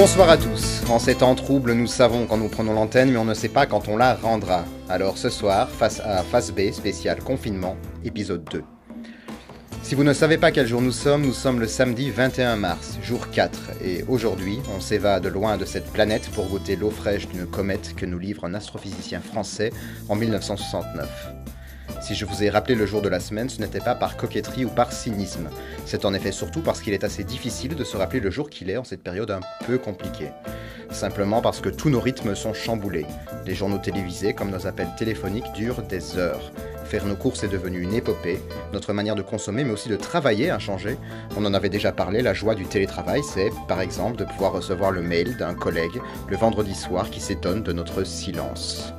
Bonsoir à tous. En ces temps troubles, nous savons quand nous prenons l'antenne, mais on ne sait pas quand on la rendra. Alors ce soir, face A, face B, spécial confinement, épisode 2. Si vous ne savez pas quel jour nous sommes, nous sommes le samedi 21 mars, jour 4, et aujourd'hui, on s'évade loin de cette planète pour goûter l'eau fraîche d'une comète que nous livre un astrophysicien français en 1969. Si je vous ai rappelé le jour de la semaine, ce n'était pas par coquetterie ou par cynisme. C'est en effet surtout parce qu'il est assez difficile de se rappeler le jour qu'il est en cette période un peu compliquée. Simplement parce que tous nos rythmes sont chamboulés. Les journaux télévisés, comme nos appels téléphoniques, durent des heures. Faire nos courses est devenu une épopée. Notre manière de consommer, mais aussi de travailler, a changé. On en avait déjà parlé, la joie du télétravail, c'est, par exemple, de pouvoir recevoir le mail d'un collègue le vendredi soir qui s'étonne de notre silence.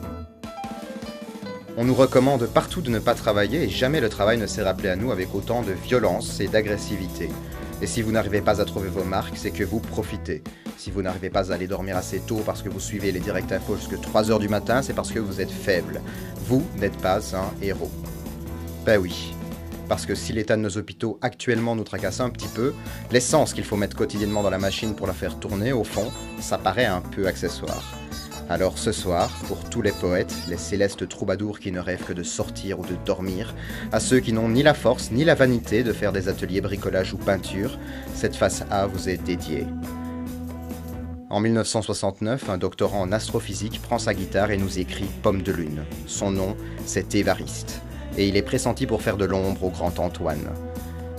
On nous recommande partout de ne pas travailler et jamais le travail ne s'est rappelé à nous avec autant de violence et d'agressivité. Et si vous n'arrivez pas à trouver vos marques, c'est que vous profitez. Si vous n'arrivez pas à aller dormir assez tôt parce que vous suivez les directs infos jusqu'à 3h du matin, c'est parce que vous êtes faible. Vous n'êtes pas un héros. Ben oui. Parce que si l'état de nos hôpitaux actuellement nous tracasse un petit peu, l'essence qu'il faut mettre quotidiennement dans la machine pour la faire tourner, au fond, ça paraît un peu accessoire. Alors ce soir, pour tous les poètes, les célestes troubadours qui ne rêvent que de sortir ou de dormir, à ceux qui n'ont ni la force ni la vanité de faire des ateliers bricolage ou peinture, cette face A vous est dédiée. En 1969, un doctorant en astrophysique prend sa guitare et nous écrit Pomme de Lune. Son nom, c'est Évariste. Et il est pressenti pour faire de l'ombre au grand Antoine.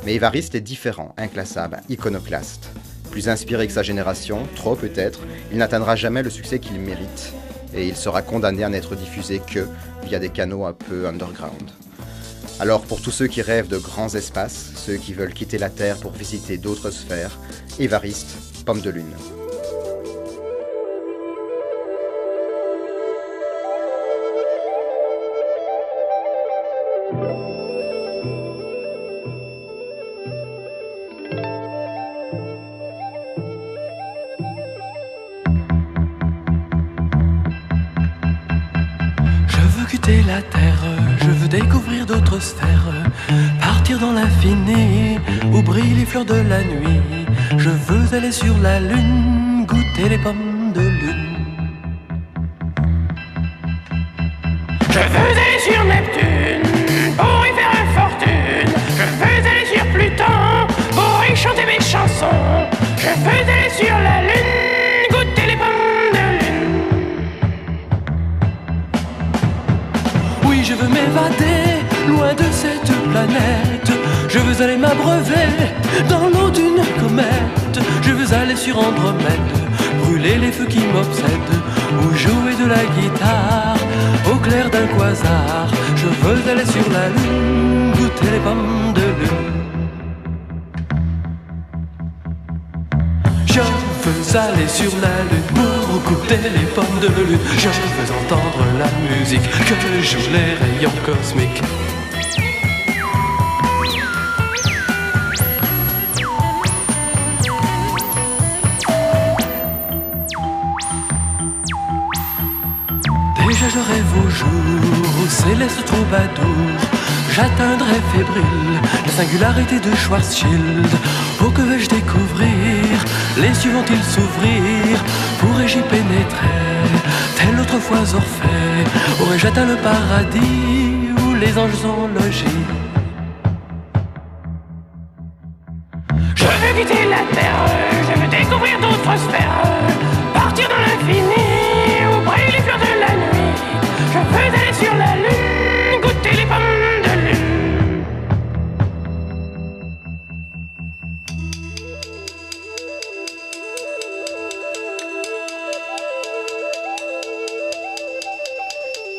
Mais Évariste est différent, inclassable, iconoclaste. Plus inspiré que sa génération, trop peut-être, il n'atteindra jamais le succès qu'il mérite, et il sera condamné à n'être diffusé que via des canaux un peu underground. Alors pour tous ceux qui rêvent de grands espaces, ceux qui veulent quitter la Terre pour visiter d'autres sphères, Évariste, pomme de lune. Découvrir d'autres sphères, partir dans l'infini où brillent les fleurs de la nuit. Je veux aller sur la lune, goûter les pommes de lune. Je veux aller sur Neptune pour y faire une fortune. Je veux aller sur Pluton pour y chanter mes chansons. Je veux aller sur la lune, loin de cette planète. Je veux aller m'abreuver dans l'eau d'une comète. Je veux aller sur Andromède, brûler les feux qui m'obsèdent, ou jouer de la guitare au clair d'un quasar. Je veux aller sur la lune, goûter les pommes de lune. Aller sur la lune pour goûter les pommes de lune. Je veux entendre la musique que jouent les rayons cosmiques. Déjà je rêve au jour où céleste troubadour J'atteindrai fébrile la singularité de Schwarzschild Vont-ils s'ouvrir Pourrais-je y pénétrer Tel autrefois Orphée Aurais-je atteint le paradis Où les anges sont logés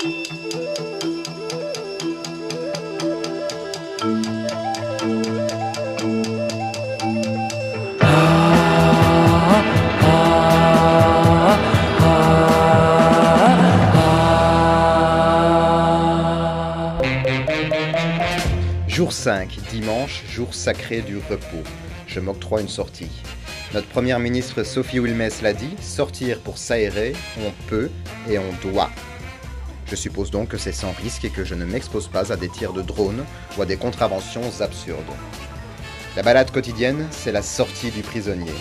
Jour 5, dimanche, jour sacré du repos. Je m'octroie une sortie. Notre première ministre Sophie Wilmès l'a dit, sortir pour s'aérer, on peut et on doit. Je suppose donc que c'est sans risque et que je ne m'expose pas à des tirs de drone ou à des contraventions absurdes. La balade quotidienne, c'est la sortie du prisonnier.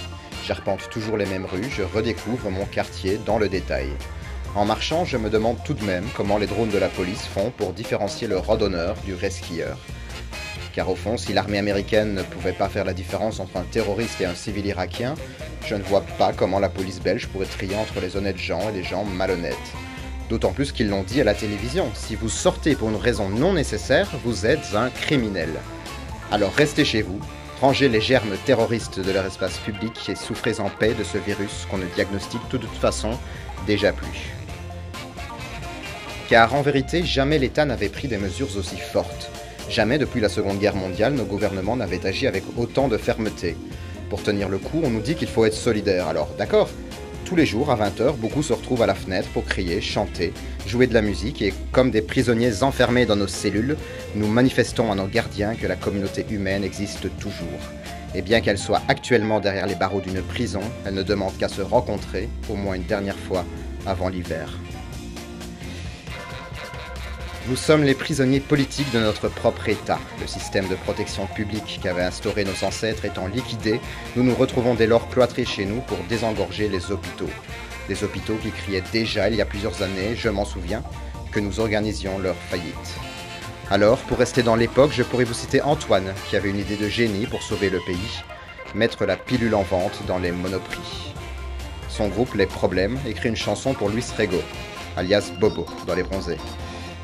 J'arpente toujours les mêmes rues, je redécouvre mon quartier dans le détail. En marchant, je me demande tout de même comment les drones de la police font pour différencier le randonneur du resquilleur. Car au fond, si l'armée américaine ne pouvait pas faire la différence entre un terroriste et un civil irakien, je ne vois pas comment la police belge pourrait trier entre les honnêtes gens et les gens malhonnêtes. D'autant plus qu'ils l'ont dit à la télévision, si vous sortez pour une raison non nécessaire, vous êtes un criminel. Alors restez chez vous, rangez les germes terroristes de leur espace public et souffrez en paix de ce virus qu'on ne diagnostique de toute façon déjà plus. Car en vérité, jamais l'État n'avait pris des mesures aussi fortes. Jamais depuis la Seconde Guerre mondiale, nos gouvernements n'avaient agi avec autant de fermeté. Pour tenir le coup, on nous dit qu'il faut être solidaire. Alors d'accord, tous les jours à 20h, beaucoup se retrouvent à la fenêtre pour crier, chanter, jouer de la musique et comme des prisonniers enfermés dans nos cellules, nous manifestons à nos gardiens que la communauté humaine existe toujours. Et bien qu'elle soit actuellement derrière les barreaux d'une prison, elle ne demande qu'à se rencontrer, au moins une dernière fois, avant l'hiver. Nous sommes les prisonniers politiques de notre propre État. Le système de protection publique qu'avaient instauré nos ancêtres étant liquidé, nous nous retrouvons dès lors cloîtrés chez nous pour désengorger les hôpitaux. Des hôpitaux qui criaient déjà il y a plusieurs années, je m'en souviens, que nous organisions leur faillite. Alors, pour rester dans l'époque, je pourrais vous citer Antoine, qui avait une idée de génie pour sauver le pays, mettre la pilule en vente dans les monoprix. Son groupe Les Problèmes écrit une chanson pour Luis Rego, alias Bobo, dans Les Bronzés.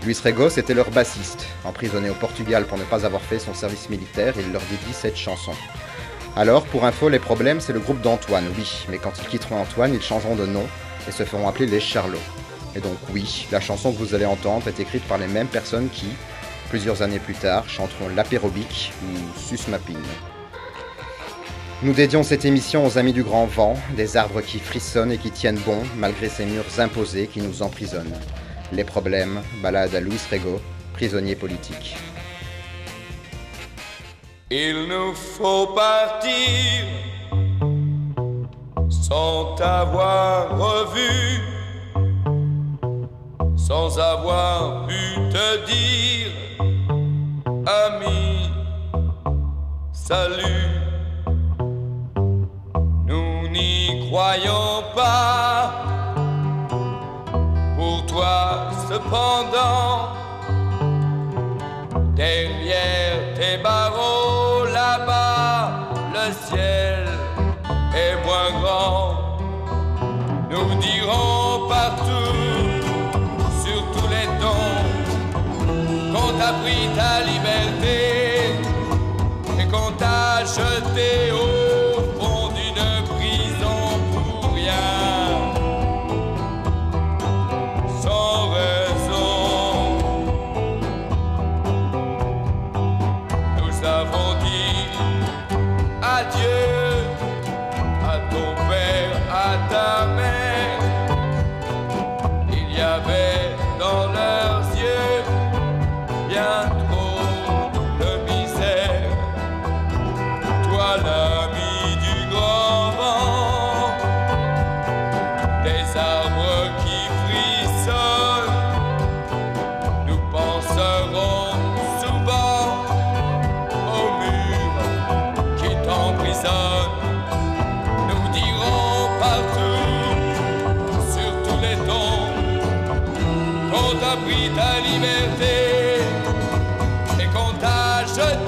Luis Regos était leur bassiste. Emprisonné au Portugal pour ne pas avoir fait son service militaire, il leur dédie cette chanson. Alors, pour info, les problèmes, c'est le groupe d'Antoine, oui, mais quand ils quitteront Antoine, ils changeront de nom et se feront appeler les Charlots. Et donc, oui, la chanson que vous allez entendre est écrite par les mêmes personnes qui, plusieurs années plus tard, chanteront l'apérobique ou Susmapine. Nous dédions cette émission aux amis du grand vent, des arbres qui frissonnent et qui tiennent bon malgré ces murs imposés qui nous emprisonnent. Les problèmes, balade à Luis Rego, prisonnier politique. Il nous faut partir sans t'avoir revu, sans avoir pu te dire, ami, salut. Nous n'y croyons pas cependant. Derrière tes barreaux là-bas, le ciel est moins grand. Nous dirons partout, sur tous les tons, qu'on t'a pris ta liberté et qu'on t'a jeté liberté et qu'on t'a jeté